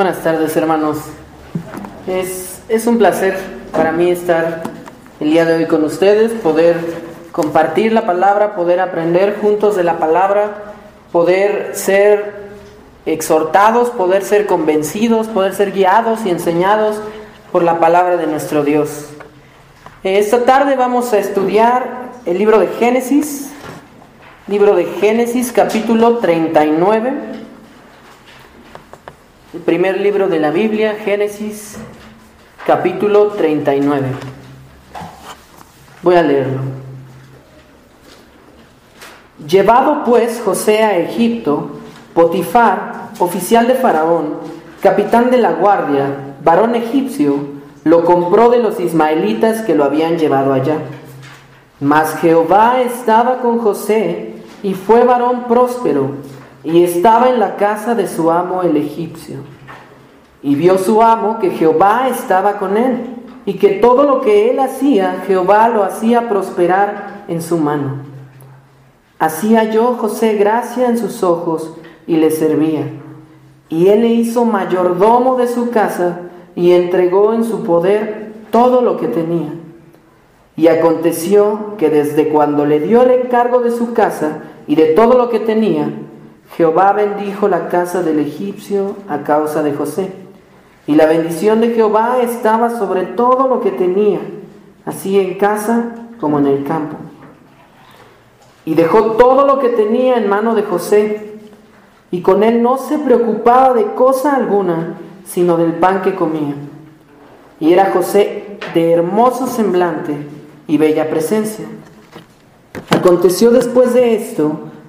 Buenas tardes, hermanos. Es, es, un placer para mí estar el día de hoy con ustedes, poder compartir la palabra, poder aprender juntos de la palabra, poder ser exhortados, poder ser convencidos, poder ser guiados y enseñados por la palabra de nuestro Dios. Esta tarde vamos a estudiar el libro de Génesis, libro de Génesis capítulo 39, el primer libro de la Biblia, Génesis capítulo 39. Voy a leerlo. Llevado pues José a Egipto, Potifar, oficial de Faraón, capitán de la guardia, varón egipcio, lo compró de los ismaelitas que lo habían llevado allá. Mas Jehová estaba con José y fue varón próspero y estaba en la casa de su amo el egipcio. Y vio su amo que Jehová estaba con él y que todo lo que él hacía, Jehová lo hacía prosperar en su mano. Así halló José gracia en sus ojos y le servía. Y él le hizo mayordomo de su casa y entregó en su poder todo lo que tenía. Y aconteció que desde cuando le dio el encargo de su casa y de todo lo que tenía, Jehová bendijo la casa del egipcio a causa de José. Y la bendición de Jehová estaba sobre todo lo que tenía, así en casa como en el campo. Y dejó todo lo que tenía en mano de José, y con él no se preocupaba de cosa alguna, sino del pan que comía. Y era José de hermoso semblante y bella presencia. Aconteció después de esto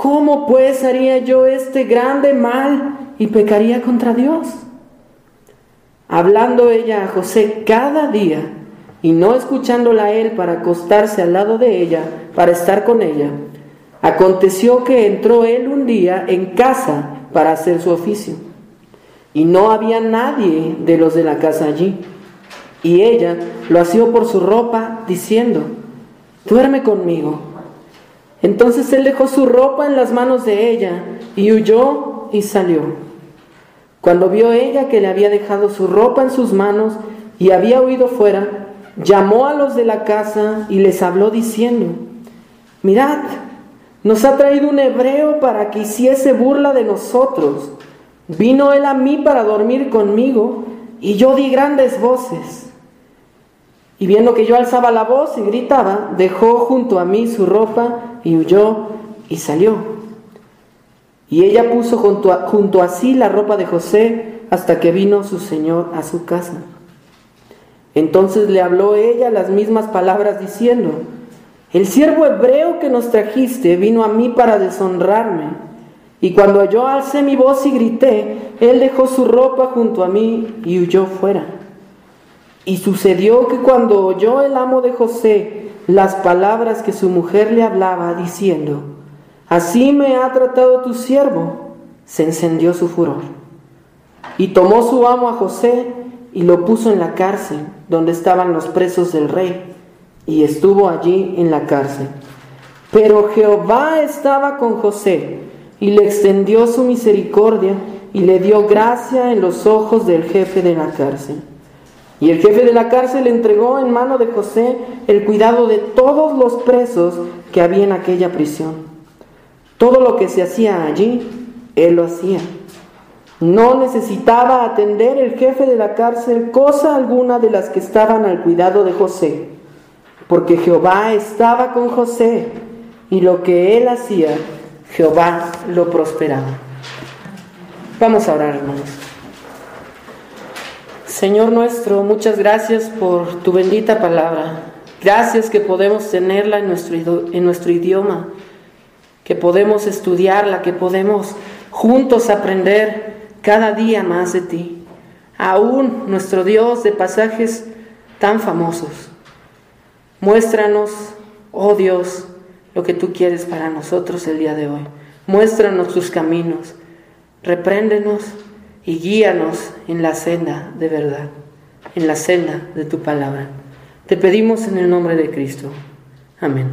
¿Cómo pues haría yo este grande mal y pecaría contra Dios? Hablando ella a José cada día y no escuchándola a él para acostarse al lado de ella, para estar con ella, aconteció que entró él un día en casa para hacer su oficio y no había nadie de los de la casa allí. Y ella lo asió por su ropa, diciendo, duerme conmigo. Entonces él dejó su ropa en las manos de ella y huyó y salió. Cuando vio ella que le había dejado su ropa en sus manos y había huido fuera, llamó a los de la casa y les habló diciendo, mirad, nos ha traído un hebreo para que hiciese burla de nosotros. Vino él a mí para dormir conmigo y yo di grandes voces. Y viendo que yo alzaba la voz y gritaba, dejó junto a mí su ropa y huyó y salió. Y ella puso junto a, junto sí la ropa de José hasta que vino su señor a su casa. Entonces le habló ella las mismas palabras diciendo, el siervo hebreo que nos trajiste vino a mí para deshonrarme. Y cuando yo alcé mi voz y grité, él dejó su ropa junto a mí y huyó fuera. Y sucedió que cuando oyó el amo de José las palabras que su mujer le hablaba, diciendo, Así me ha tratado tu siervo, se encendió su furor. Y tomó su amo a José y lo puso en la cárcel, donde estaban los presos del rey, y estuvo allí en la cárcel. Pero Jehová estaba con José y le extendió su misericordia y le dio gracia en los ojos del jefe de la cárcel. Y el jefe de la cárcel entregó en mano de José el cuidado de todos los presos que había en aquella prisión. Todo lo que se hacía allí, él lo hacía. No necesitaba atender el jefe de la cárcel cosa alguna de las que estaban al cuidado de José, porque Jehová estaba con José y lo que él hacía Jehová lo prosperaba. Vamos a orar, hermanos. Señor nuestro, muchas gracias por tu bendita palabra. Gracias que podemos tenerla en nuestro, nuestro idioma, que podemos estudiarla, que podemos juntos aprender cada día más de ti. aún nuestro Dios, de pasajes tan famosos. Muéstranos, oh Dios, lo que tú quieres para nosotros el día de hoy. Muéstranos tus caminos, repréndenos y guíanos en la senda de verdad, en la senda de tu palabra. Te pedimos en el nombre de Cristo. Amén.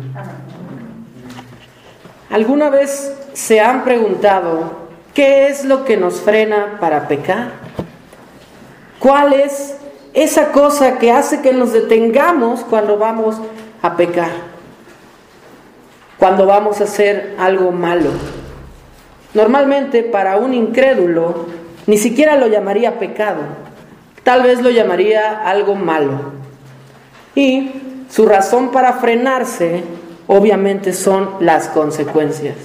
¿Alguna vez se han preguntado qué es lo que nos frena para pecar? ¿Cuál es esa cosa que hace que nos detengamos cuando vamos a pecar? Cuando vamos a hacer algo malo. Normalmente para un incrédulo ni siquiera lo llamaría pecado, tal vez lo llamaría algo malo. Y su razón para frenarse obviamente son las consecuencias.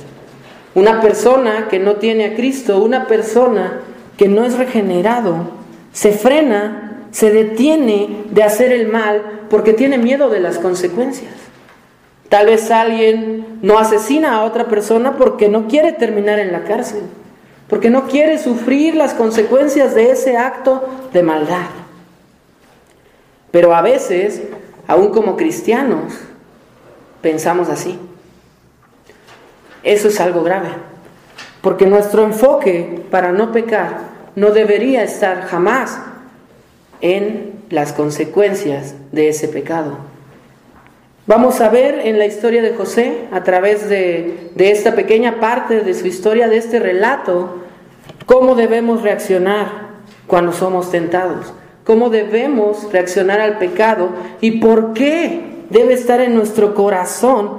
Una persona que no tiene a Cristo, una persona que no es regenerado, se frena, se detiene de hacer el mal porque tiene miedo de las consecuencias. Tal vez alguien no asesina a otra persona porque no quiere terminar en la cárcel, porque no quiere sufrir las consecuencias de ese acto de maldad. Pero a veces, aún como cristianos, pensamos así. Eso es algo grave, porque nuestro enfoque para no pecar no debería estar jamás en las consecuencias de ese pecado. Vamos a ver en la historia de José, a través de, de, esta pequeña parte de su historia, de este relato, cómo debemos reaccionar cuando somos tentados, cómo debemos reaccionar al pecado y por qué debe estar en nuestro corazón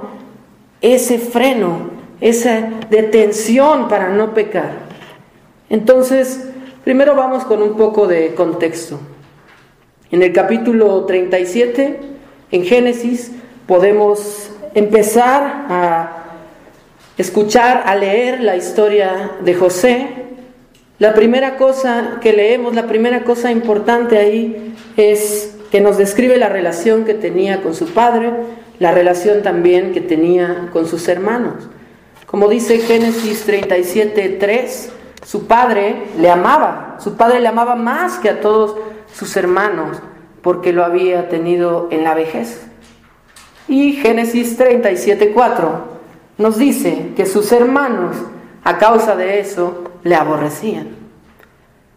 ese freno, esa detención para no pecar. Entonces, primero vamos con un poco de contexto. En el capítulo 37, en Génesis, podemos empezar a escuchar, a leer la historia de José. La primera cosa que leemos, la primera cosa importante ahí es que nos describe la relación que tenía con su padre, la relación también que tenía con sus hermanos. Como dice Génesis 37, 3, su padre le amaba, su padre le amaba más que a todos sus hermanos, porque lo había tenido en la vejez. Y Génesis 37, 4 nos dice que sus hermanos, a causa de eso, le aborrecían.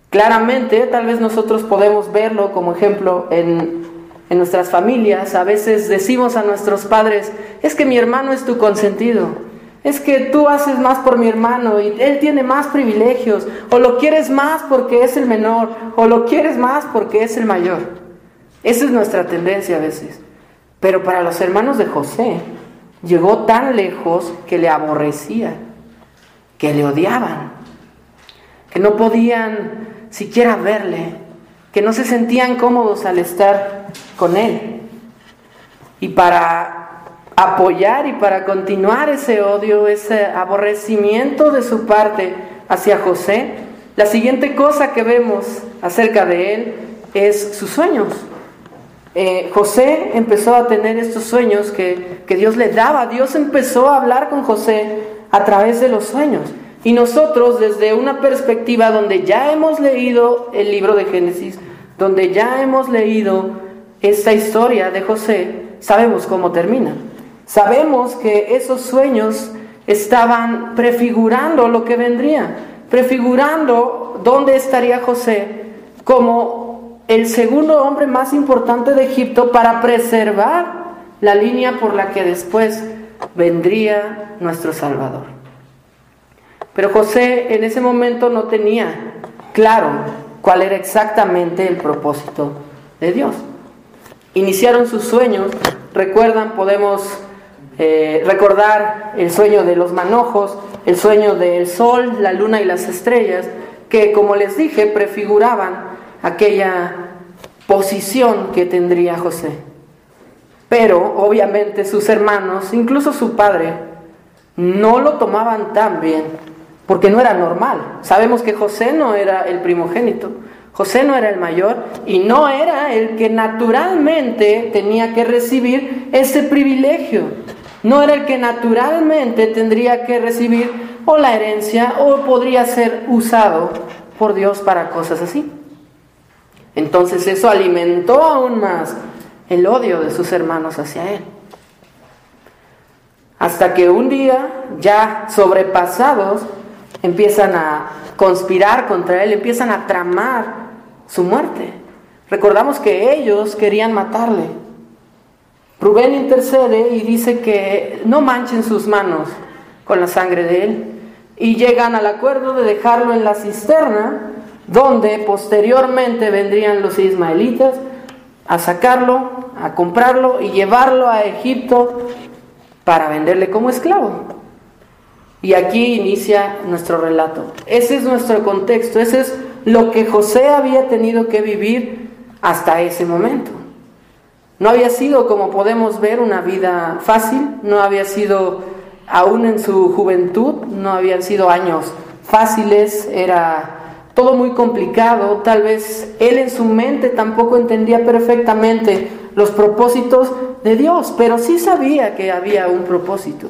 Claramente, tal vez nosotros podemos verlo como ejemplo en, en nuestras familias. A veces decimos a nuestros padres, es que mi hermano es tu consentido, es que tú haces más por mi hermano y él tiene más privilegios, o lo quieres más porque es el menor, o lo quieres más porque es el mayor. Esa es nuestra tendencia a veces. Pero para los hermanos de José llegó tan lejos que le aborrecían, que le odiaban, que no podían siquiera verle, que no se sentían cómodos al estar con él. Y para apoyar y para continuar ese odio, ese aborrecimiento de su parte hacia José, la siguiente cosa que vemos acerca de él es sus sueños. Eh, José empezó a tener estos sueños que, que Dios le daba. Dios empezó a hablar con José a través de los sueños. Y nosotros desde una perspectiva donde ya hemos leído el libro de Génesis, donde ya hemos leído esta historia de José, sabemos cómo termina. Sabemos que esos sueños estaban prefigurando lo que vendría, prefigurando dónde estaría José como el segundo hombre más importante de Egipto para preservar la línea por la que después vendría nuestro Salvador. Pero José en ese momento no tenía claro cuál era exactamente el propósito de Dios. Iniciaron sus sueños, recuerdan, podemos eh, recordar el sueño de los manojos, el sueño del sol, la luna y las estrellas, que como les dije, prefiguraban aquella posición que tendría José. Pero obviamente sus hermanos, incluso su padre, no lo tomaban tan bien porque no era normal. Sabemos que José no era el primogénito, José no era el mayor y no era el que naturalmente tenía que recibir ese privilegio. No era el que naturalmente tendría que recibir o la herencia o podría ser usado por Dios para cosas así. Entonces eso alimentó aún más el odio de sus hermanos hacia él. Hasta que un día, ya sobrepasados, empiezan a conspirar contra él, empiezan a tramar su muerte. Recordamos que ellos querían matarle. Rubén intercede y dice que no manchen sus manos con la sangre de él. Y llegan al acuerdo de dejarlo en la cisterna, donde posteriormente vendrían los ismaelitas a sacarlo, a comprarlo y llevarlo a Egipto para venderle como esclavo. Y aquí inicia nuestro relato. Ese es nuestro contexto, ese es lo que José había tenido que vivir hasta ese momento. No había sido, como podemos ver, una vida fácil, no había sido, aún en su juventud, no habían sido años fáciles, era todo muy complicado, tal vez él en su mente tampoco entendía perfectamente los propósitos de Dios, pero sí sabía que había un propósito.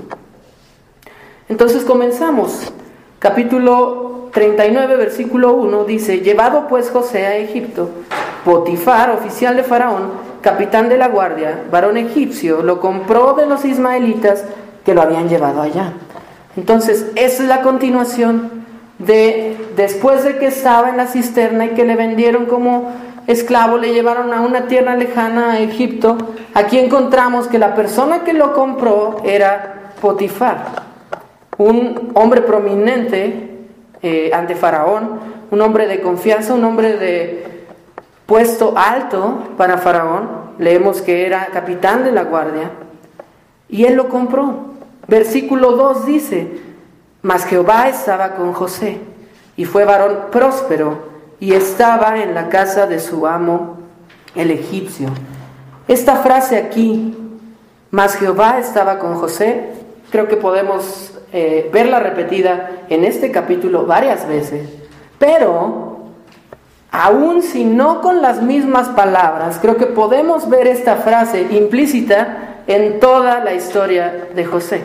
Entonces comenzamos. Capítulo 39, versículo 1 dice, llevado pues José a Egipto, Potifar, oficial de Faraón, capitán de la guardia, varón egipcio, lo compró de los ismaelitas que lo habían llevado allá. Entonces, esa es la continuación de después de que estaba en la cisterna y que le vendieron como esclavo, le llevaron a una tierra lejana a Egipto, aquí encontramos que la persona que lo compró era Potifar, un hombre prominente eh, ante Faraón, un hombre de confianza, un hombre de puesto alto para Faraón, leemos que era capitán de la guardia, y él lo compró. Versículo 2 dice, mas Jehová estaba con José, y fue varón próspero, y estaba en la casa de su amo, el egipcio. Esta frase aquí, mas Jehová estaba con José, creo que podemos eh, verla repetida en este capítulo varias veces, pero aún si no con las mismas palabras, creo que podemos ver esta frase implícita en toda la historia de José.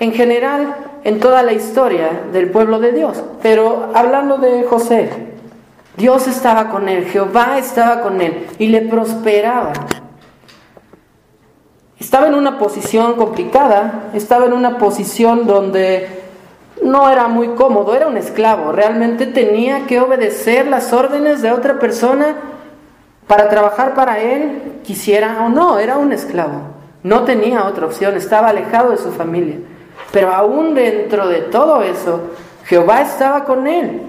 En general, en toda la historia del pueblo de Dios. Pero hablando de José, Dios estaba con él, Jehová estaba con él y le prosperaba. Estaba en una posición complicada, estaba en una posición donde no era muy cómodo, era un esclavo, realmente tenía que obedecer las órdenes de otra persona para trabajar para él, quisiera o no, era un esclavo, no tenía otra opción, estaba alejado de su familia. Pero aún dentro de todo eso, Jehová estaba con él,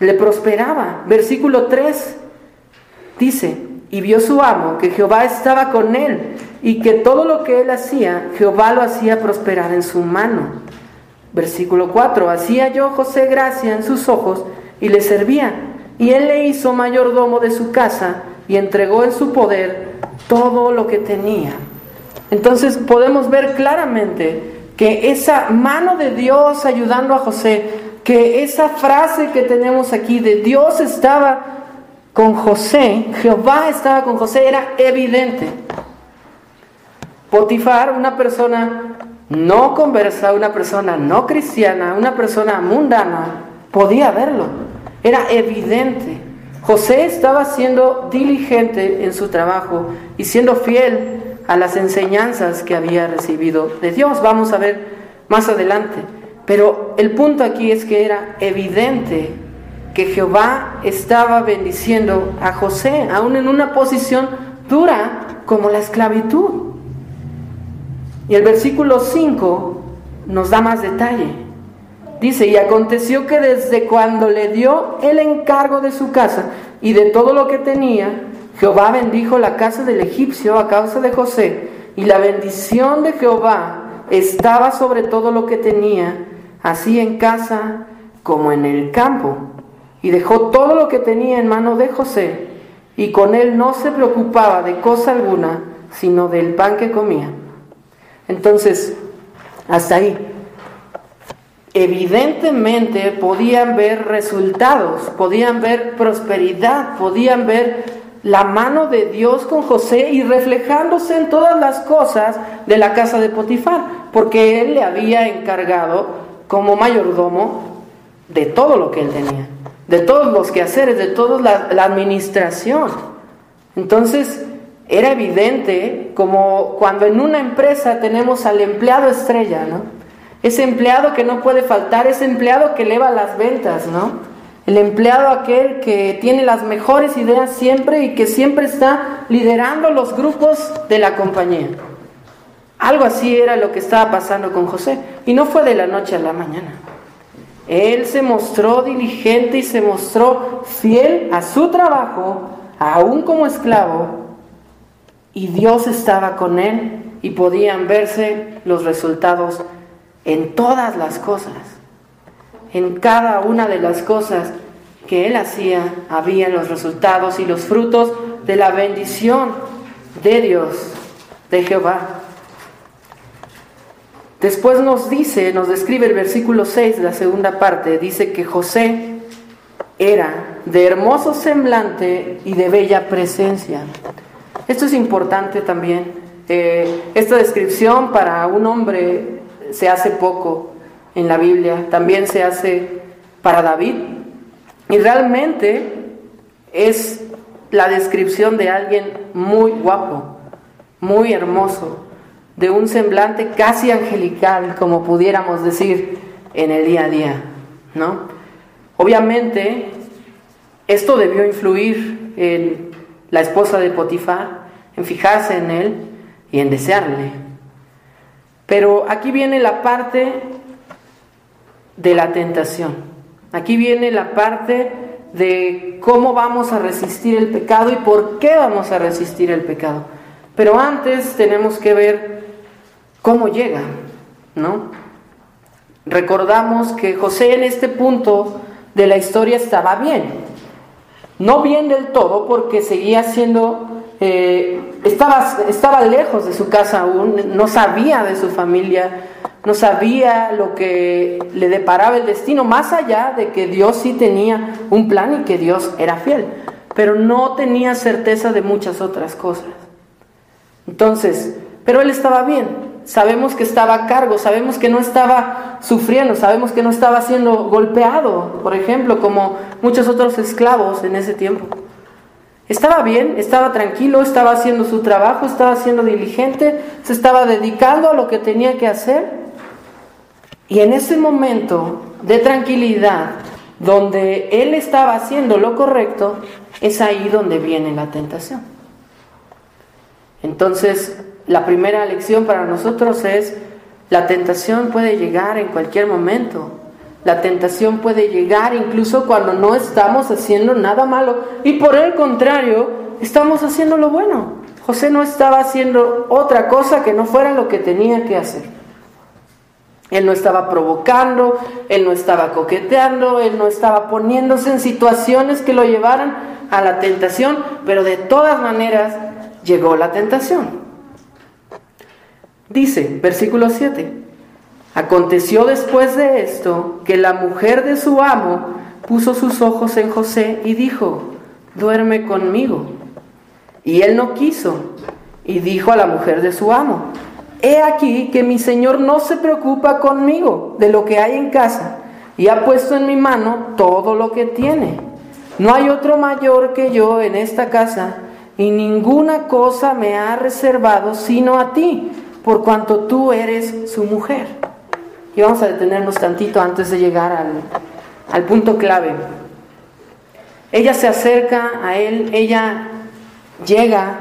le prosperaba. Versículo 3 dice, y vio su amo que Jehová estaba con él y que todo lo que él hacía, Jehová lo hacía prosperar en su mano. Versículo 4, hacía yo José gracia en sus ojos y le servía. Y él le hizo mayordomo de su casa y entregó en su poder todo lo que tenía. Entonces podemos ver claramente que esa mano de Dios ayudando a José, que esa frase que tenemos aquí de Dios estaba con José, Jehová estaba con José, era evidente. Potifar, una persona no conversa, una persona no cristiana, una persona mundana, podía verlo. Era evidente. José estaba siendo diligente en su trabajo y siendo fiel a las enseñanzas que había recibido de Dios. Vamos a ver más adelante. Pero el punto aquí es que era evidente que Jehová estaba bendiciendo a José, aún en una posición dura como la esclavitud. Y el versículo 5 nos da más detalle. Dice, y aconteció que desde cuando le dio el encargo de su casa y de todo lo que tenía, Jehová bendijo la casa del egipcio a causa de José, y la bendición de Jehová estaba sobre todo lo que tenía, así en casa como en el campo. Y dejó todo lo que tenía en mano de José, y con él no se preocupaba de cosa alguna, sino del pan que comía. Entonces, hasta ahí. Evidentemente podían ver resultados, podían ver prosperidad, podían ver la mano de Dios con José y reflejándose en todas las cosas de la casa de Potifar, porque él le había encargado como mayordomo de todo lo que él tenía, de todos los quehaceres, de toda la, administración. Entonces, era evidente como cuando en una empresa tenemos al empleado estrella, ¿no? Ese empleado que no puede faltar, ese empleado que eleva las ventas, ¿no? El empleado aquel que tiene las mejores ideas siempre y que siempre está liderando los grupos de la compañía. Algo así era lo que estaba pasando con José. Y no fue de la noche a la mañana. Él se mostró diligente y se mostró fiel a su trabajo, aún como esclavo, y Dios estaba con él y podían verse los resultados en todas las cosas. En cada una de las cosas que él hacía había los resultados y los frutos de la bendición de Dios, de Jehová. Después nos dice, nos describe el versículo 6, la segunda parte, dice que José era de hermoso semblante y de bella presencia. Esto es importante también. Eh, esta descripción para un hombre se hace poco en la Biblia, también se hace para David. Y realmente es la descripción de alguien muy guapo, muy hermoso, de un semblante casi angelical, como pudiéramos decir en el día a día, ¿no? Obviamente, esto debió influir en la esposa de Potifar, en fijarse en él y en desearle. Pero aquí viene la parte de la tentación. Aquí viene la parte de cómo vamos a resistir el pecado y por qué vamos a resistir el pecado. Pero antes tenemos que ver ¿Cómo llega? ¿No? Recordamos que José en este punto de la historia estaba bien. No bien del todo porque seguía siendo, eh, estaba, estaba lejos de su casa aún, no sabía de su familia, no sabía lo que le deparaba el destino, más allá de que Dios sí tenía un plan y que Dios era fiel, pero no tenía certeza de muchas otras cosas. Entonces, pero él estaba bien, sabemos que estaba a cargo, sabemos que no estaba sufriendo, sabemos que no estaba siendo golpeado, por ejemplo, como muchos otros esclavos en ese tiempo. Estaba bien, estaba tranquilo, estaba haciendo su trabajo, estaba siendo diligente, se estaba dedicando a lo que tenía que hacer. Y en ese momento de tranquilidad, donde él estaba haciendo lo correcto, es ahí donde viene la tentación. Entonces, la primera lección para nosotros es, la tentación puede llegar en cualquier momento. La tentación puede llegar incluso cuando no estamos haciendo nada malo y por el contrario, estamos haciendo lo bueno. José no estaba haciendo otra cosa que no fuera lo que tenía que hacer. Él no estaba provocando, él no estaba coqueteando, él no estaba poniéndose en situaciones que lo llevaran a la tentación, pero de todas maneras llegó la tentación. Dice, versículo 7, aconteció después de esto que la mujer de su amo puso sus ojos en José y dijo, duerme conmigo. Y él no quiso y dijo a la mujer de su amo, he aquí que mi señor no se preocupa conmigo de lo que hay en casa y ha puesto en mi mano todo lo que tiene. No hay otro mayor que yo en esta casa y ninguna cosa me ha reservado sino a ti por cuanto tú eres su mujer. Y vamos a detenernos tantito antes de llegar al, al punto clave. Ella se acerca a él, ella llega,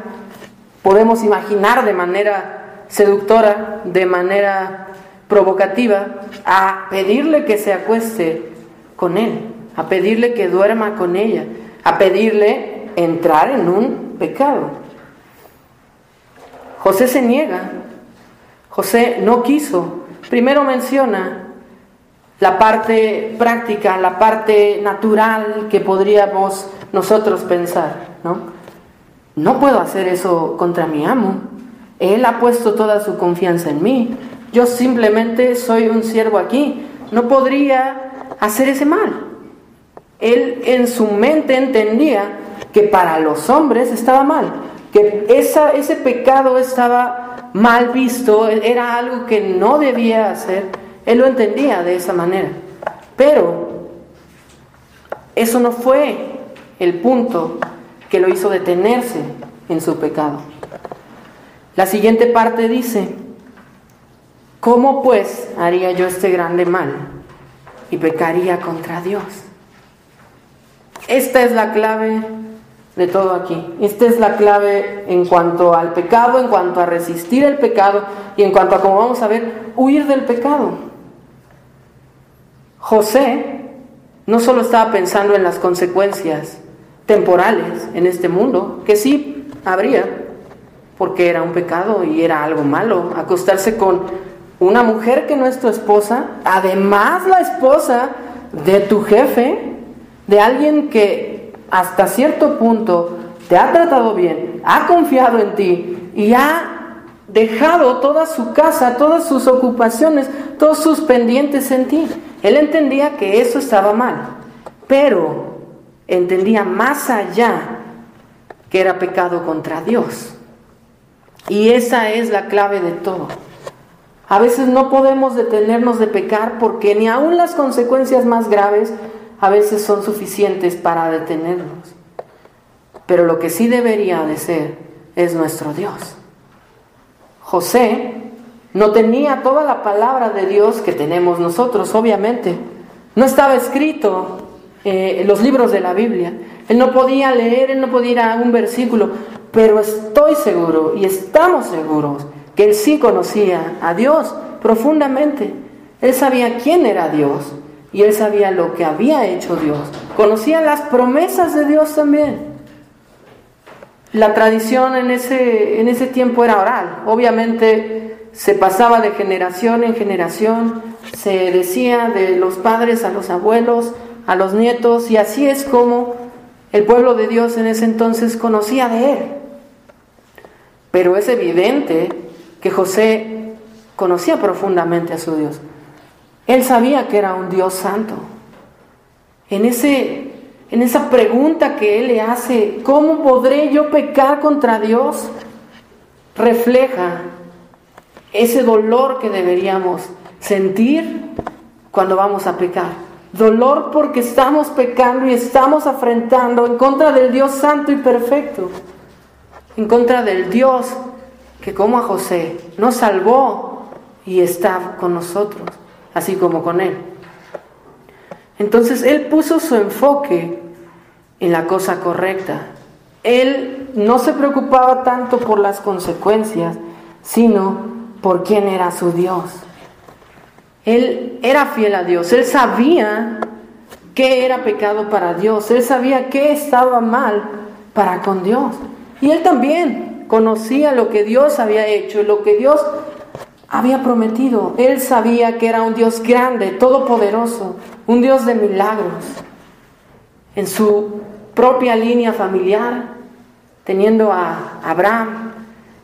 podemos imaginar de manera seductora, de manera provocativa, a pedirle que se acueste con él, a pedirle que duerma con ella, a pedirle entrar en un pecado. José se niega, José no quiso. Primero menciona la parte práctica, la parte natural que podríamos nosotros pensar, ¿no? No puedo hacer eso contra mi amo. Él ha puesto toda su confianza en mí. Yo simplemente soy un siervo aquí. No podría hacer ese mal. Él en su mente entendía que para los hombres estaba mal, que esa, ese pecado estaba mal visto, era algo que no debía hacer. Él lo entendía de esa manera. Pero eso no fue el punto que lo hizo detenerse en su pecado. La siguiente parte dice, ¿cómo pues haría yo este grande mal y pecaría contra Dios? Esta es la clave de todo aquí. Esta es la clave en cuanto al pecado, en cuanto a resistir el pecado y en cuanto a, como vamos a ver, huir del pecado. José no solo estaba pensando en las consecuencias temporales en este mundo, que sí habría, porque era un pecado y era algo malo, acostarse con una mujer que no es tu esposa, además la esposa de tu jefe, de alguien que hasta cierto punto te ha tratado bien, ha confiado en ti y ha dejado toda su casa, todas sus ocupaciones, todos sus pendientes en ti. Él entendía que eso estaba mal, pero entendía más allá que era pecado contra Dios. Y esa es la clave de todo. A veces no podemos detenernos de pecar porque ni aun las consecuencias más graves a veces son suficientes para detenernos. Pero lo que sí debería de ser es nuestro Dios. José no tenía toda la palabra de Dios que tenemos nosotros, obviamente. No estaba escrito eh, los libros de la Biblia. Él no podía leer, él no podía ir a un versículo, pero estoy seguro y estamos seguros que él sí conocía a Dios profundamente. Él sabía quién era Dios y él sabía lo que había hecho Dios. Conocía las promesas de Dios también. La tradición en ese, en ese tiempo era oral. Obviamente se pasaba de generación en generación, se decía de los padres a los abuelos, a los nietos, y así es como el pueblo de Dios en ese entonces conocía de él. Pero es evidente que José conocía profundamente a su Dios. Él sabía que era un Dios santo. En, ese, en esa pregunta que él le hace, ¿cómo podré yo pecar contra Dios? Refleja ese dolor que deberíamos sentir cuando vamos a pecar. Dolor porque estamos pecando y estamos afrentando en contra del Dios santo y perfecto. En contra del Dios que como a José nos salvó y está con nosotros, así como con él. Entonces él puso su enfoque en la cosa correcta. Él no se preocupaba tanto por las consecuencias, sino por quién era su Dios. Él era fiel a Dios, él sabía qué era pecado para Dios, él sabía qué estaba mal para con Dios. Y él también conocía lo que Dios había hecho, lo que Dios había prometido. Él sabía que era un Dios grande, todopoderoso, un Dios de milagros. En su propia línea familiar, teniendo a Abraham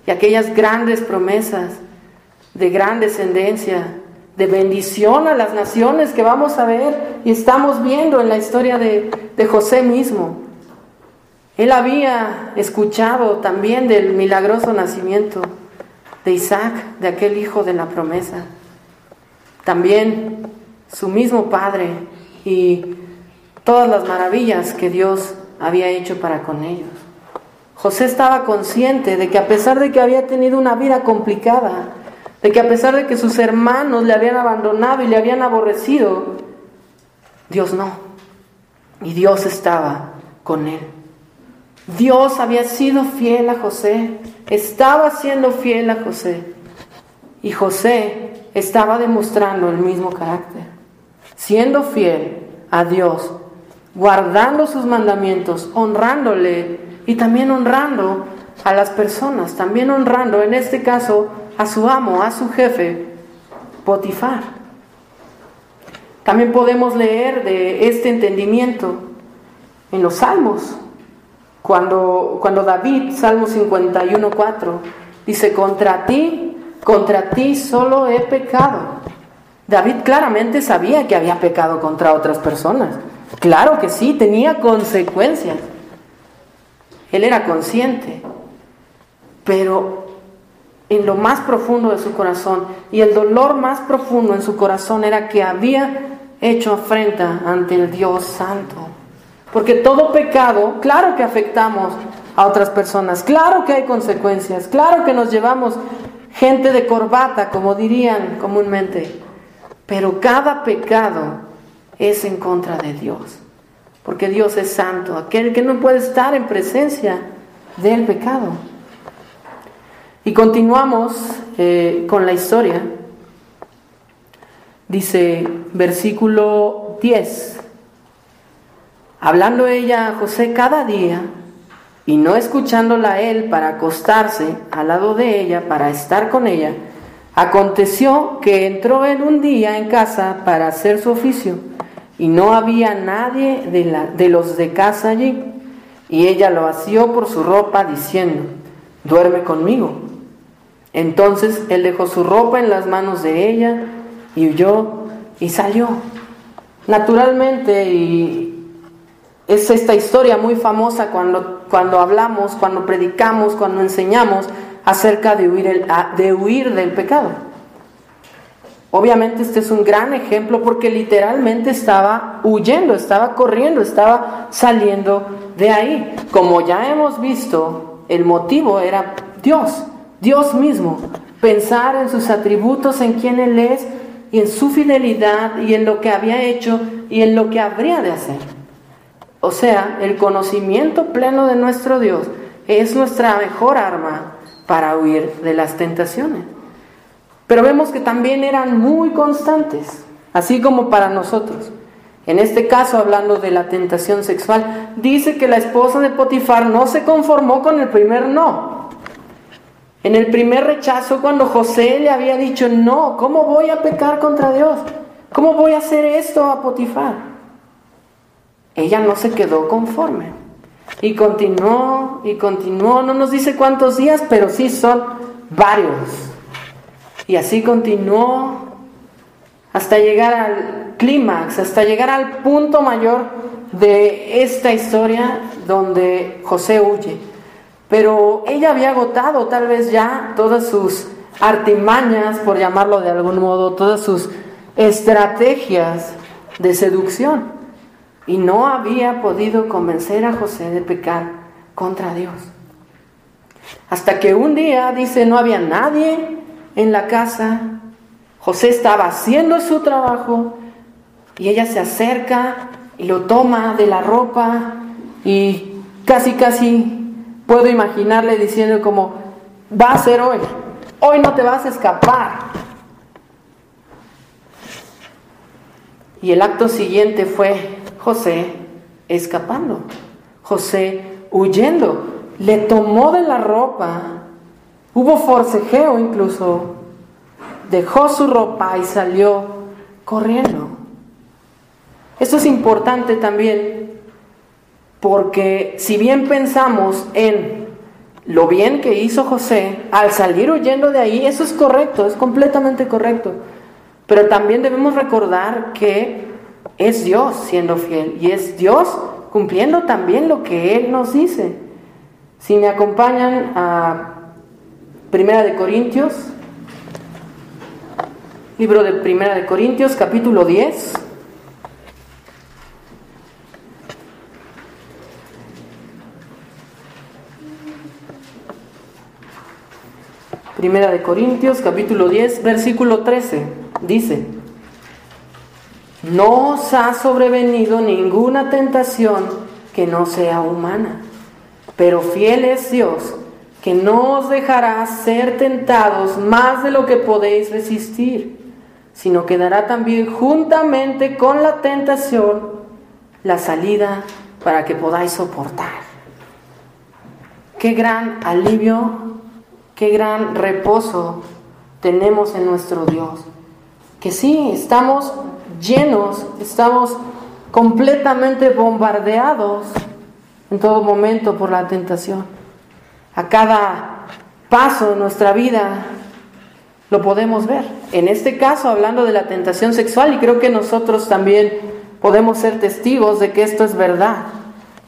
y aquellas grandes promesas de gran descendencia, de bendición a las naciones que vamos a ver y estamos viendo en la historia de, José mismo. Él había escuchado también del milagroso nacimiento de Isaac, de aquel hijo de la promesa. También su mismo padre y todas las maravillas que Dios había hecho para con ellos. José estaba consciente de que a pesar de que había tenido una vida complicada, de que a pesar de que sus hermanos le habían abandonado y le habían aborrecido, Dios no. Y Dios estaba con él. Dios había sido fiel a José, estaba siendo fiel a José. Y José estaba demostrando el mismo carácter, siendo fiel a Dios, guardando sus mandamientos, honrándole y también honrando a las personas, también honrando, en este caso, a su amo, a su jefe, Potifar. También podemos leer de este entendimiento en los salmos, cuando, cuando David, Salmo 51.4, dice, contra ti, contra ti solo he pecado. David claramente sabía que había pecado contra otras personas. Claro que sí, tenía consecuencias. Él era consciente. Pero en lo más profundo de su corazón. Y el dolor más profundo en su corazón era que había hecho afrenta ante el Dios Santo. Porque todo pecado, claro que afectamos a otras personas, claro que hay consecuencias, claro que nos llevamos gente de corbata, como dirían comúnmente, pero cada pecado es en contra de Dios, porque Dios es santo, aquel que no puede estar en presencia del pecado. Y continuamos eh, con la historia. Dice versículo 10, hablando ella a José cada día y no escuchándola él para acostarse al lado de ella, para estar con ella, aconteció que entró él un día en casa para hacer su oficio y no había nadie de, la, de los de casa allí. Y ella lo asió por su ropa diciendo, duerme conmigo. Entonces él dejó su ropa en las manos de ella y huyó y salió. Naturalmente, y es esta historia muy famosa cuando, cuando hablamos, cuando predicamos, cuando enseñamos acerca de huir, el, de huir del pecado. Obviamente este es un gran ejemplo porque literalmente estaba huyendo, estaba corriendo, estaba saliendo de ahí. Como ya hemos visto, el motivo era Dios, Dios mismo. Pensar en sus atributos, en quién Él es y en su fidelidad y en lo que había hecho y en lo que habría de hacer. O sea, el conocimiento pleno de nuestro Dios es nuestra mejor arma para huir de las tentaciones. Pero vemos que también eran muy constantes, así como para nosotros. En este caso, hablando de la tentación sexual, dice que la esposa de Potifar no se conformó con el primer no, en el primer rechazo, cuando José le había dicho, no, ¿cómo voy a pecar contra Dios? ¿Cómo voy a hacer esto a Potifar? Ella no se quedó conforme. Y continuó y continuó, no nos dice cuántos días, pero sí son varios. Y así continuó hasta llegar al clímax, hasta llegar al punto mayor de esta historia donde José huye. Pero ella había agotado tal vez ya todas sus artimañas, por llamarlo de algún modo, todas sus estrategias de seducción. Y no había podido convencer a José de pecar contra Dios. Hasta que un día, dice, no había nadie en la casa. José estaba haciendo su trabajo y ella se acerca y lo toma de la ropa y casi, casi Puedo imaginarle diciendo como, va a ser hoy, hoy no te vas a escapar. Y el acto siguiente fue José escapando, José huyendo, le tomó de la ropa, hubo forcejeo incluso, dejó su ropa y salió corriendo. Esto es importante también porque si bien pensamos en lo bien que hizo José al salir huyendo de ahí, eso es correcto, es completamente correcto. Pero también debemos recordar que es Dios siendo fiel y es Dios cumpliendo también lo que Él nos dice. Si me acompañan a Primera de Corintios, libro de Primera de Corintios, capítulo 10. Primera de Corintios, capítulo 10, versículo 13. Dice, no os ha sobrevenido ninguna tentación que no sea humana, pero fiel es Dios, que no os dejará ser tentados más de lo que podéis resistir, sino que dará también juntamente con la tentación la salida para que podáis soportar. Qué gran alivio Qué gran reposo tenemos en nuestro Dios. Que sí, estamos llenos, estamos completamente bombardeados en todo momento por la tentación. A cada paso de nuestra vida lo podemos ver. En este caso, hablando de la tentación sexual, y creo que nosotros también podemos ser testigos de que esto es verdad.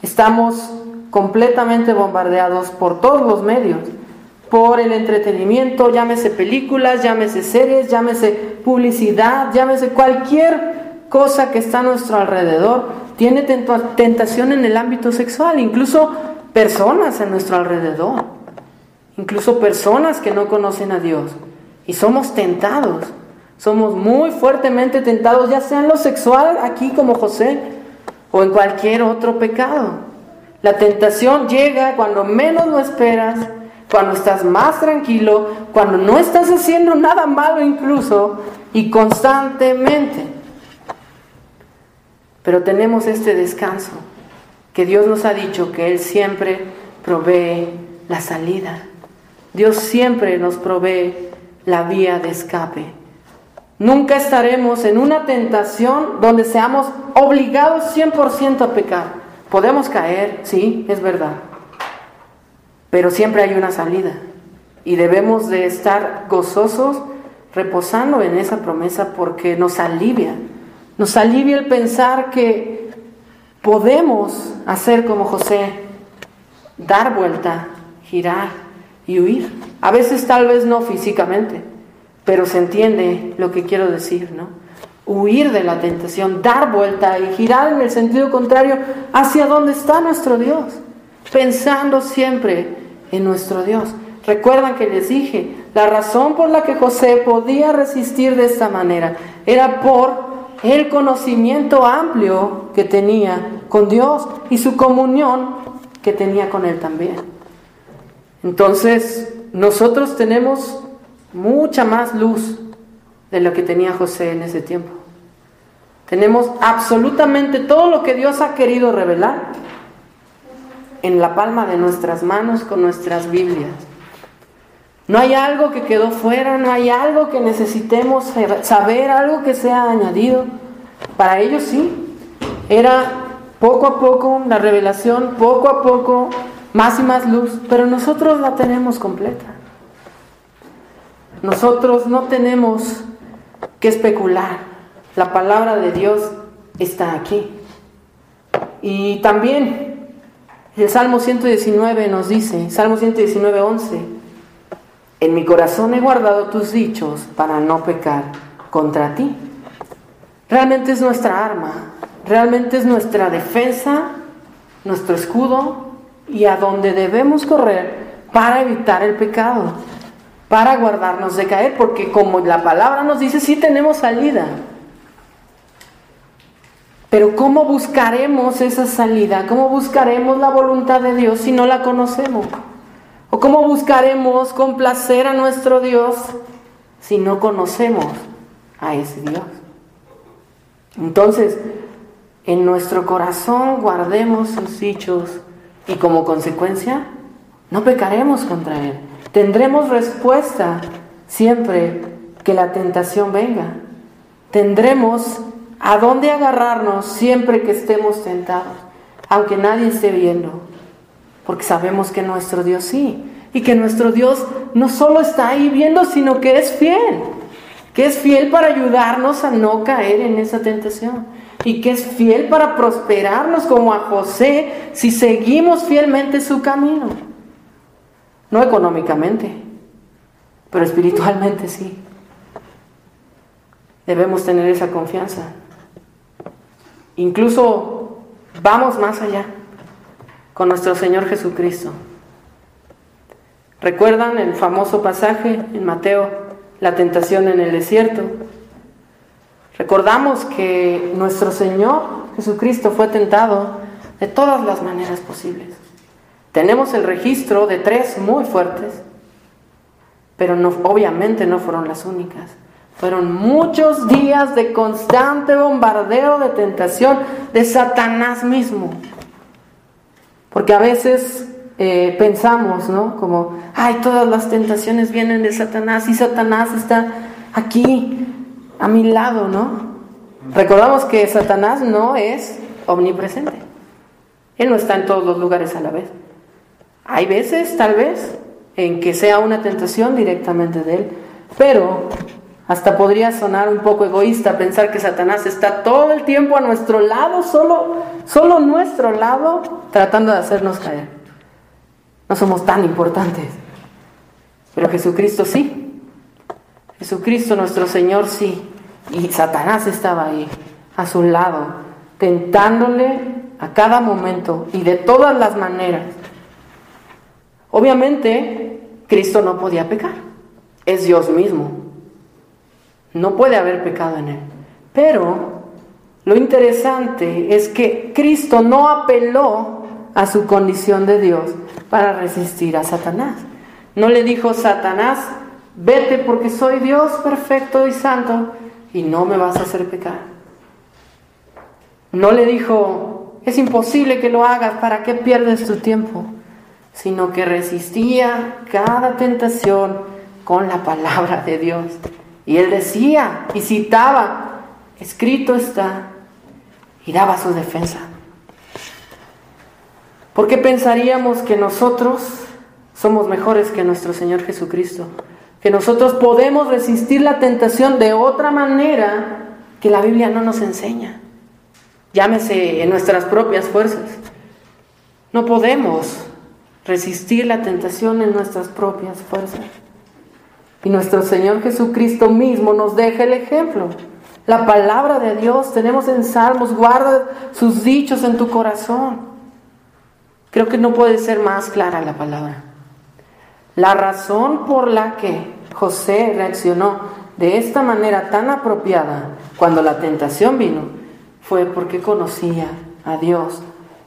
Estamos completamente bombardeados por todos los medios por el entretenimiento, llámese películas, llámese series, llámese publicidad, llámese cualquier cosa que está a nuestro alrededor tiene tentación en el ámbito sexual, incluso personas en nuestro alrededor, incluso personas que no conocen a Dios. Y somos tentados, somos muy fuertemente tentados, ya sea en lo sexual, aquí como José, o en cualquier otro pecado. La tentación llega cuando menos lo esperas, cuando estás más tranquilo, cuando no estás haciendo nada malo incluso, y constantemente. Pero tenemos este descanso, que Dios nos ha dicho que Él siempre provee la salida. Dios siempre nos provee la vía de escape. Nunca estaremos en una tentación donde seamos obligados 100% a pecar. Podemos caer, sí, es verdad. Pero siempre hay una salida. Y debemos de estar gozosos reposando en esa promesa porque nos alivia nos alivia el pensar que podemos hacer como José, dar vuelta, girar y huir. A veces tal vez no físicamente, pero se entiende lo que quiero decir, ¿no? Huir de la tentación, dar vuelta y girar en el sentido contrario hacia donde está nuestro Dios, pensando siempre en nuestro Dios. Recuerdan que les dije, la razón por la que José podía resistir de esta manera era por el conocimiento amplio que tenía con Dios y su comunión que tenía con Él también. Entonces, nosotros tenemos mucha más luz de lo que tenía José en ese tiempo. Tenemos absolutamente todo lo que Dios ha querido revelar en la palma de nuestras manos con nuestras Biblias. No hay algo que quedó fuera, no hay algo que necesitemos saber, algo que sea añadido. Para ellos sí, era poco a poco la revelación, poco a poco, más y más luz, pero nosotros la tenemos completa. Nosotros no tenemos que especular. La palabra de Dios está aquí. Y también el Salmo 119 nos dice, Salmo 119, 11, en mi corazón he guardado tus dichos para no pecar contra ti. Realmente es nuestra arma, realmente es nuestra defensa, nuestro escudo y a donde debemos correr para evitar el pecado, para guardarnos de caer, porque como la palabra nos dice, sí tenemos salida. Pero ¿cómo buscaremos esa salida? ¿Cómo buscaremos la voluntad de Dios si no la conocemos? ¿O cómo buscaremos complacer a nuestro Dios si no conocemos a ese Dios? Entonces, en nuestro corazón guardemos sus dichos y como consecuencia no pecaremos contra Él. Tendremos respuesta siempre que la tentación venga. Tendremos a dónde agarrarnos siempre que estemos tentados, aunque nadie esté viendo porque sabemos que nuestro Dios sí, y que nuestro Dios no solo está ahí viendo, sino que es fiel, que es fiel para ayudarnos a no caer en esa tentación, y que es fiel para prosperarnos como a José si seguimos fielmente su camino. No económicamente, pero espiritualmente sí. Debemos tener esa confianza. Incluso vamos más allá con nuestro Señor Jesucristo. ¿Recuerdan el famoso pasaje en Mateo, la tentación en el desierto? Recordamos que nuestro Señor Jesucristo fue tentado de todas las maneras posibles. Tenemos el registro de tres muy fuertes, pero obviamente no fueron las únicas. Fueron muchos días de constante bombardeo de tentación de Satanás mismo. Porque a veces eh, pensamos, ¿no? Como, ay, todas las tentaciones vienen de Satanás y Satanás está aquí, a mi lado, ¿no? Recordamos que Satanás no es omnipresente. Él no está en todos los lugares a la vez. Hay veces, tal vez, en que sea una tentación directamente de él, pero hasta podría sonar un poco egoísta pensar que Satanás está todo el tiempo a nuestro lado, solo, solo nuestro lado, tratando de hacernos caer. No somos tan importantes. Pero Jesucristo sí. Jesucristo nuestro Señor sí. Y Satanás estaba ahí, a su lado, tentándole a cada momento y de todas las maneras. Obviamente, Cristo no podía pecar. Es Dios mismo. No puede haber pecado en él. Pero lo interesante es que Cristo no apeló a su condición de Dios para resistir a Satanás. No le dijo, Satanás, vete porque soy Dios perfecto y santo y no me vas a hacer pecar. No le dijo, es imposible que lo hagas, ¿para qué pierdes tu tiempo? Sino que resistía cada tentación con la palabra de Dios. Y él decía y citaba, escrito está, y daba su defensa. ¿Por qué pensaríamos que nosotros somos mejores que nuestro Señor Jesucristo? Que nosotros podemos resistir la tentación de otra manera que la Biblia no nos enseña. Llámese en nuestras propias fuerzas. No podemos resistir la tentación en nuestras propias fuerzas. Y nuestro Señor Jesucristo mismo nos deja el ejemplo. La palabra de Dios tenemos en Salmos, guarda sus dichos en tu corazón. Creo que no puede ser más clara la palabra. La razón por la que José reaccionó de esta manera tan apropiada cuando la tentación vino fue porque conocía a Dios,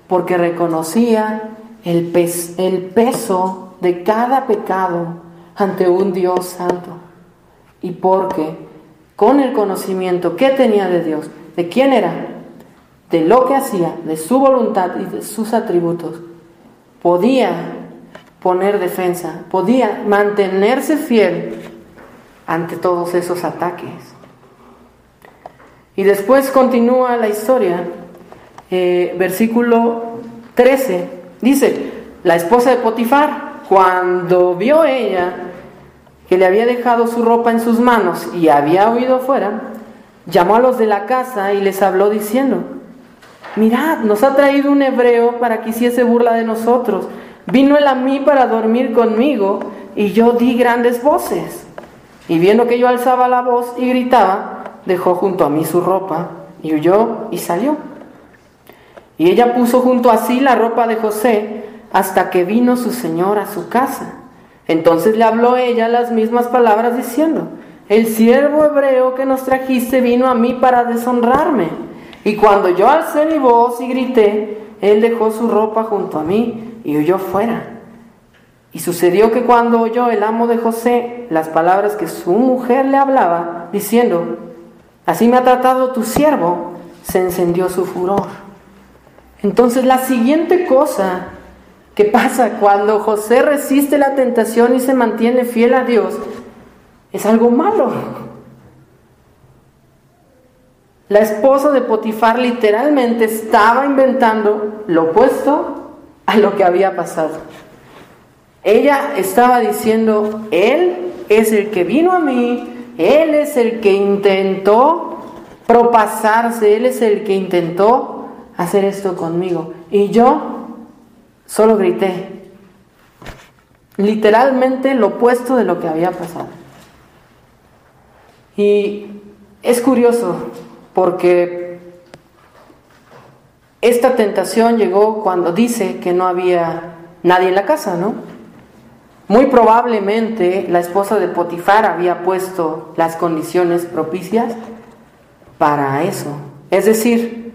porque reconocía el, el peso de cada pecado ante un Dios santo y porque con el conocimiento que tenía de Dios, de quién era, de lo que hacía, de su voluntad y de sus atributos, podía poner defensa, podía mantenerse fiel ante todos esos ataques. Y después continúa la historia, eh, versículo 13, dice, la esposa de Potifar, cuando vio ella que le había dejado su ropa en sus manos y había huido fuera, llamó a los de la casa y les habló diciendo, mirad, nos ha traído un hebreo para que hiciese burla de nosotros. Vino él a mí para dormir conmigo y yo di grandes voces. Y viendo que yo alzaba la voz y gritaba, dejó junto a mí su ropa y huyó y salió. Y ella puso junto a sí la ropa de José hasta que vino su señor a su casa. Entonces le habló ella las mismas palabras diciendo, el siervo hebreo que nos trajiste vino a mí para deshonrarme. Y cuando yo alcé mi voz y grité, él dejó su ropa junto a mí y huyó fuera. Y sucedió que cuando oyó el amo de José las palabras que su mujer le hablaba, diciendo, así me ha tratado tu siervo, se encendió su furor. Entonces la siguiente cosa que pasa cuando José resiste la tentación y se mantiene fiel a Dios es algo malo. La esposa de Potifar literalmente estaba inventando lo opuesto a lo que había pasado. Ella estaba diciendo, Él es el que vino a mí, Él es el que intentó propasarse, Él es el que intentó hacer esto conmigo. Y yo solo grité. Literalmente lo opuesto de lo que había pasado. Y es curioso porque esta tentación llegó cuando dice que no había nadie en la casa, ¿no? Muy probablemente la esposa de Potifar había puesto las condiciones propicias para eso. Es decir,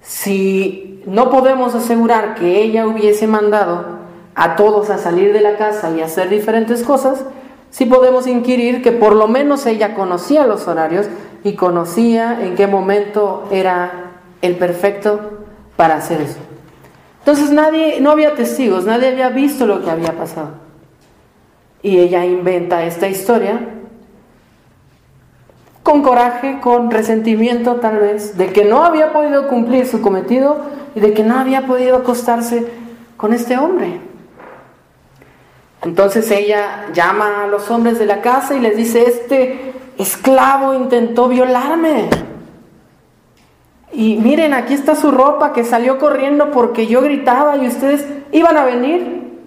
si no podemos asegurar que ella hubiese mandado a todos a salir de la casa y hacer diferentes cosas, sí podemos inquirir que por lo menos ella conocía los horarios y conocía en qué momento era el perfecto para hacer eso. Entonces nadie, no había testigos, nadie había visto lo que había pasado. Y ella inventa esta historia con coraje, con resentimiento tal vez, de que no había podido cumplir su cometido y de que no había podido acostarse con este hombre. Entonces ella llama a los hombres de la casa y les dice, este esclavo intentó violarme. Y miren, aquí está su ropa que salió corriendo porque yo gritaba y ustedes iban a venir.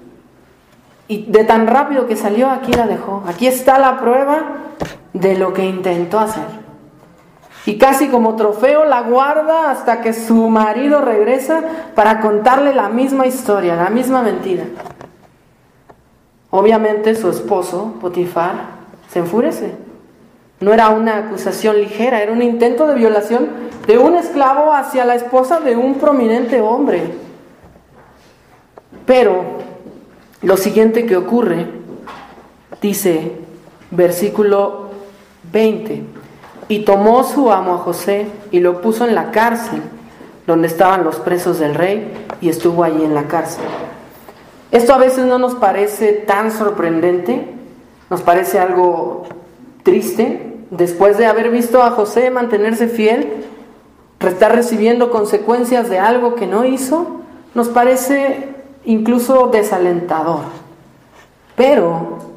Y de tan rápido que salió, aquí la dejó. Aquí está la prueba de lo que intentó hacer. y casi como trofeo la guarda hasta que su marido regresa para contarle la misma historia, la misma mentira. Obviamente su esposo, Potifar, se enfurece. No era una acusación ligera, era un intento de violación de un esclavo hacia la esposa de un prominente hombre. Pero lo siguiente que ocurre, dice versículo 20, y tomó su amo a José y lo puso en la cárcel, donde estaban los presos del rey, y estuvo allí en la cárcel. Esto a veces no nos parece tan sorprendente, nos parece algo triste, después de haber visto a José mantenerse fiel, estar recibiendo consecuencias de algo que no hizo, nos parece incluso desalentador. Pero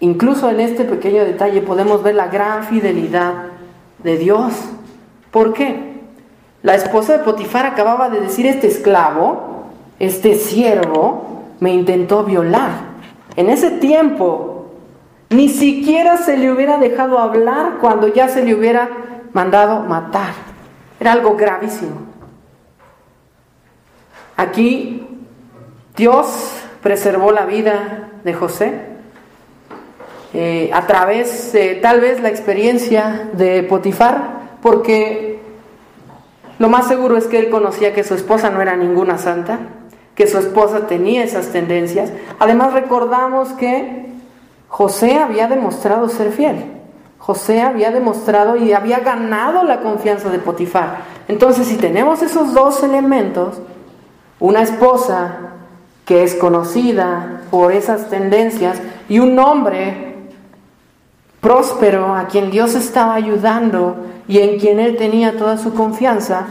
incluso en este pequeño detalle podemos ver la gran fidelidad de Dios. ¿Por qué? La esposa de Potifar acababa de decir, este esclavo, este siervo, me intentó violar. En ese tiempo, ni siquiera se le hubiera dejado hablar cuando ya se le hubiera mandado matar. Era algo gravísimo. Aquí Dios preservó la vida de José eh, a través tal vez la experiencia de Potifar, porque lo más seguro es que él conocía que su esposa no era ninguna santa, que su esposa tenía esas tendencias. Además recordamos que José había demostrado ser fiel. José había demostrado y había ganado la confianza de Potifar. Entonces, si tenemos esos dos elementos, una esposa que es conocida por esas tendencias y un hombre próspero a quien Dios estaba ayudando y en quien él tenía toda su confianza,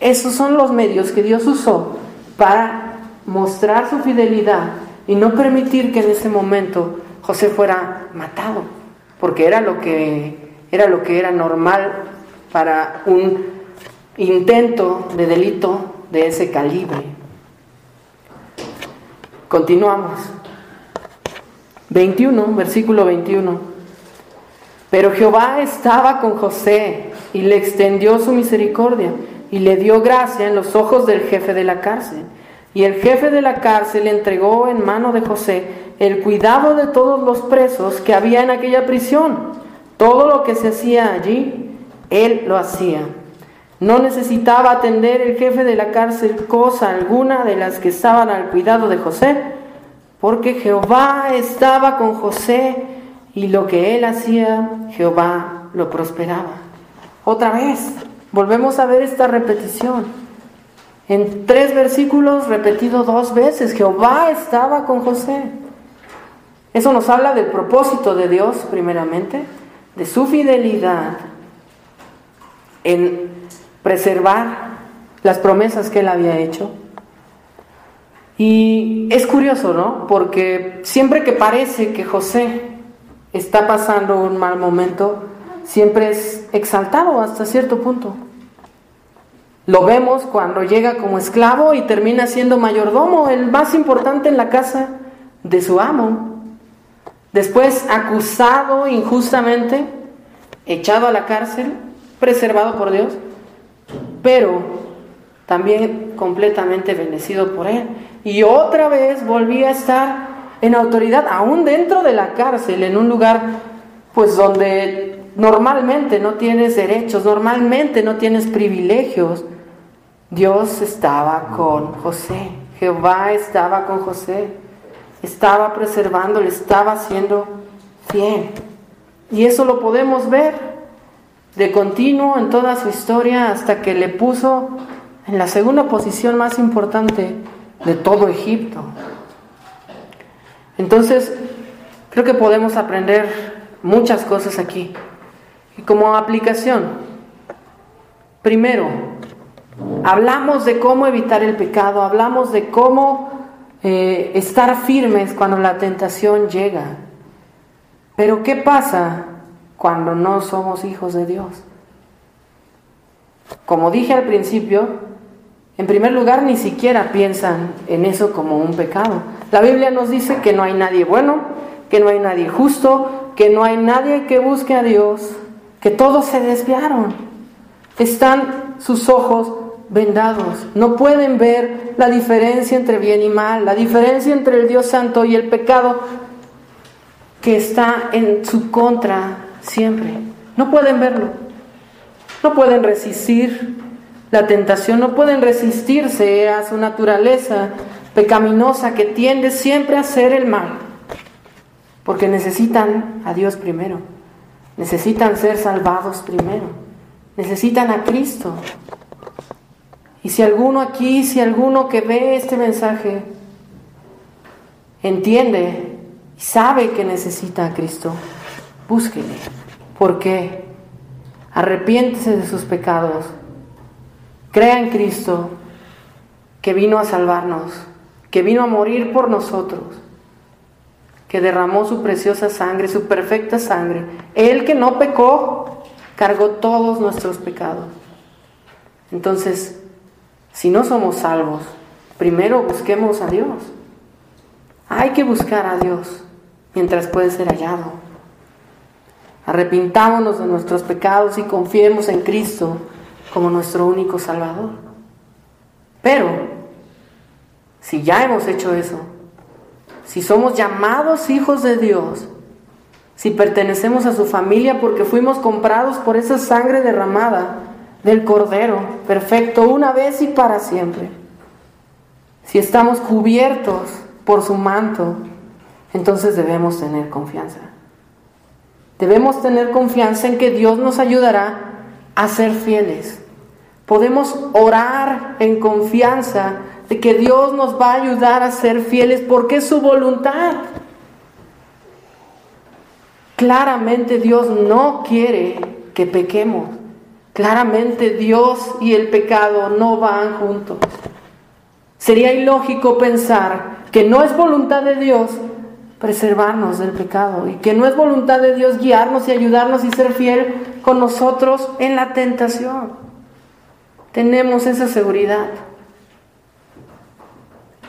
esos son los medios que Dios usó para mostrar su fidelidad y no permitir que en ese momento José fuera matado, porque era lo que era lo que era normal para un intento de delito de ese calibre. Continuamos. 21, versículo 21. Pero Jehová estaba con José y le extendió su misericordia y le dio gracia en los ojos del jefe de la cárcel. Y el jefe de la cárcel entregó en mano de José el cuidado de todos los presos que había en aquella prisión. Todo lo que se hacía allí, él lo hacía. No necesitaba atender el jefe de la cárcel cosa alguna de las que estaban al cuidado de José, porque Jehová estaba con José y lo que él hacía, Jehová lo prosperaba. Otra vez, volvemos a ver esta repetición. En tres versículos repetido dos veces, Jehová estaba con José. Eso nos habla del propósito de Dios, primeramente, de su fidelidad en preservar las promesas que él había hecho. Y es curioso, ¿no? Porque siempre que parece que José está pasando un mal momento, siempre es exaltado hasta cierto punto. Lo vemos cuando llega como esclavo y termina siendo mayordomo, el más importante en la casa de su amo. Después acusado injustamente, echado a la cárcel, preservado por Dios pero también completamente bendecido por Él. Y otra vez volví a estar en autoridad, aún dentro de la cárcel, en un lugar pues donde normalmente no tienes derechos, normalmente no tienes privilegios. Dios estaba con José, Jehová estaba con José, estaba preservándole, estaba siendo fiel. Y eso lo podemos ver de continuo en toda su historia hasta que le puso en la segunda posición más importante de todo Egipto. Entonces, creo que podemos aprender muchas cosas aquí. Y como aplicación, primero, hablamos de cómo evitar el pecado, hablamos de cómo eh, estar firmes cuando la tentación llega. Pero ¿qué pasa cuando no somos hijos de Dios. Como dije al principio, en primer lugar ni siquiera piensan en eso como un pecado. La Biblia nos dice que no hay nadie bueno, que no hay nadie justo, que no hay nadie que busque a Dios, que todos se desviaron. Están sus ojos vendados. No pueden ver la diferencia entre bien y mal, la diferencia entre el Dios Santo y el pecado que está en su contra siempre. No pueden verlo. No pueden resistir la tentación, no pueden resistirse a su naturaleza pecaminosa que tiende siempre a hacer el mal. Porque necesitan a Dios primero. Necesitan ser salvados primero. Necesitan a Cristo. Y si alguno aquí, si alguno que ve este mensaje entiende y sabe que necesita a Cristo, búsquele. ¿Por qué? Arrepiéntese de sus pecados. Crea en Cristo que vino a salvarnos, que vino a morir por nosotros, que derramó su preciosa sangre, su perfecta sangre. Él que no pecó, cargó todos nuestros pecados. Entonces, si no somos salvos, primero busquemos a Dios. Hay que buscar a Dios mientras puede ser hallado. Arrepintámonos de nuestros pecados y confiemos en Cristo como nuestro único Salvador. Pero, si ya hemos hecho eso, si somos llamados hijos de Dios, si pertenecemos a su familia porque fuimos comprados por esa sangre derramada, del Cordero, perfecto, una vez y para siempre. Si estamos cubiertos por su manto, entonces debemos tener confianza. Debemos tener confianza en que Dios nos ayudará a ser fieles. Podemos orar en confianza que Dios nos va a ayudar a ser fieles porque es su voluntad. Claramente Dios no quiere que pequemos. Claramente Dios y el pecado no van juntos. Sería ilógico pensar que no es voluntad de Dios preservarnos del pecado y que no es voluntad de Dios guiarnos y ayudarnos y ser fiel con nosotros en la tentación. Tenemos esa seguridad.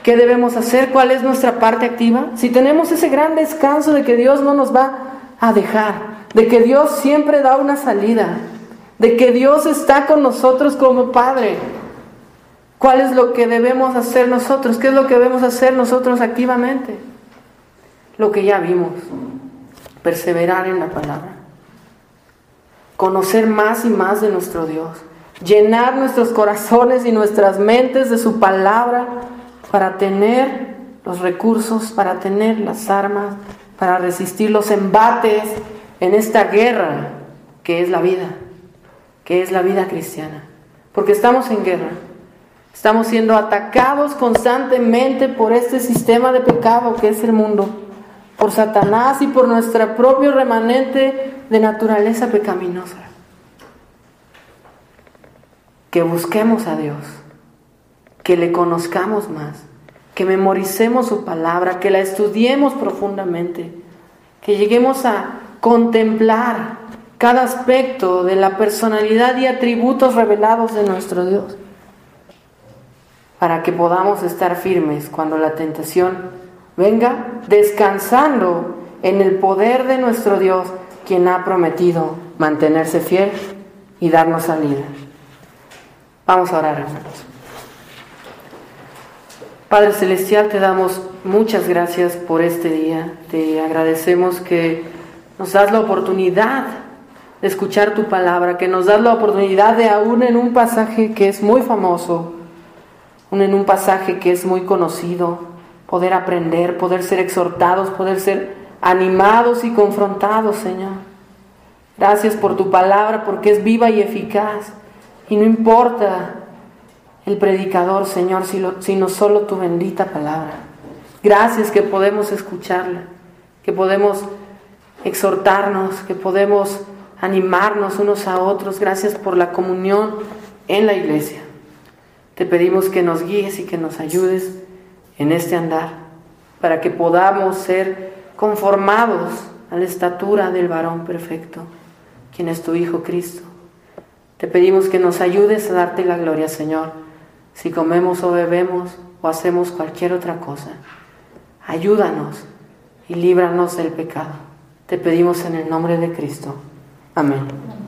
¿Qué debemos hacer? ¿Cuál es nuestra parte activa? Si tenemos ese gran descanso de que Dios no nos va a dejar, de que Dios siempre da una salida, de que Dios está con nosotros como Padre. ¿Cuál es lo que debemos hacer nosotros? ¿Qué es lo que debemos hacer nosotros activamente? Lo que ya vimos, perseverar en la palabra, conocer más y más de nuestro Dios, llenar nuestros corazones y nuestras mentes de su palabra para tener los recursos, para tener las armas, para resistir los embates en esta guerra que es la vida que es la vida cristiana. Porque estamos en guerra. Estamos siendo atacados constantemente por este sistema de pecado que es el mundo, por Satanás y por nuestra propio remanente de naturaleza pecaminosa. Que busquemos a Dios, que le conozcamos más, que memoricemos su palabra, que la estudiemos profundamente, que lleguemos a contemplar cada aspecto de la personalidad y atributos revelados de nuestro Dios, para que podamos estar firmes cuando la tentación venga, descansando en el poder de nuestro Dios, quien ha prometido mantenerse fiel y darnos salida. Vamos a orar, hermanos. Padre Celestial, te damos muchas gracias por este día. Te agradecemos que nos das la oportunidad de escuchar tu palabra, que nos das la oportunidad de aún en un pasaje que es muy famoso, aún en un pasaje que es muy conocido, poder aprender, poder ser exhortados, poder ser animados y confrontados, Señor. Gracias por tu palabra, porque es viva y eficaz. Y no importa el predicador, Señor, sino solo tu bendita palabra. Gracias que podemos escucharla, que podemos exhortarnos, que podemos animarnos unos a otros. Gracias por la comunión en la iglesia. Te pedimos que nos guíes y que nos ayudes en este andar para que podamos ser conformados a la estatura del varón perfecto, quien es tu Hijo Cristo. Te pedimos que nos ayudes a darte la gloria, Señor, si comemos o bebemos o hacemos cualquier otra cosa. Ayúdanos y líbranos del pecado. Te pedimos en el nombre de Cristo. Amén.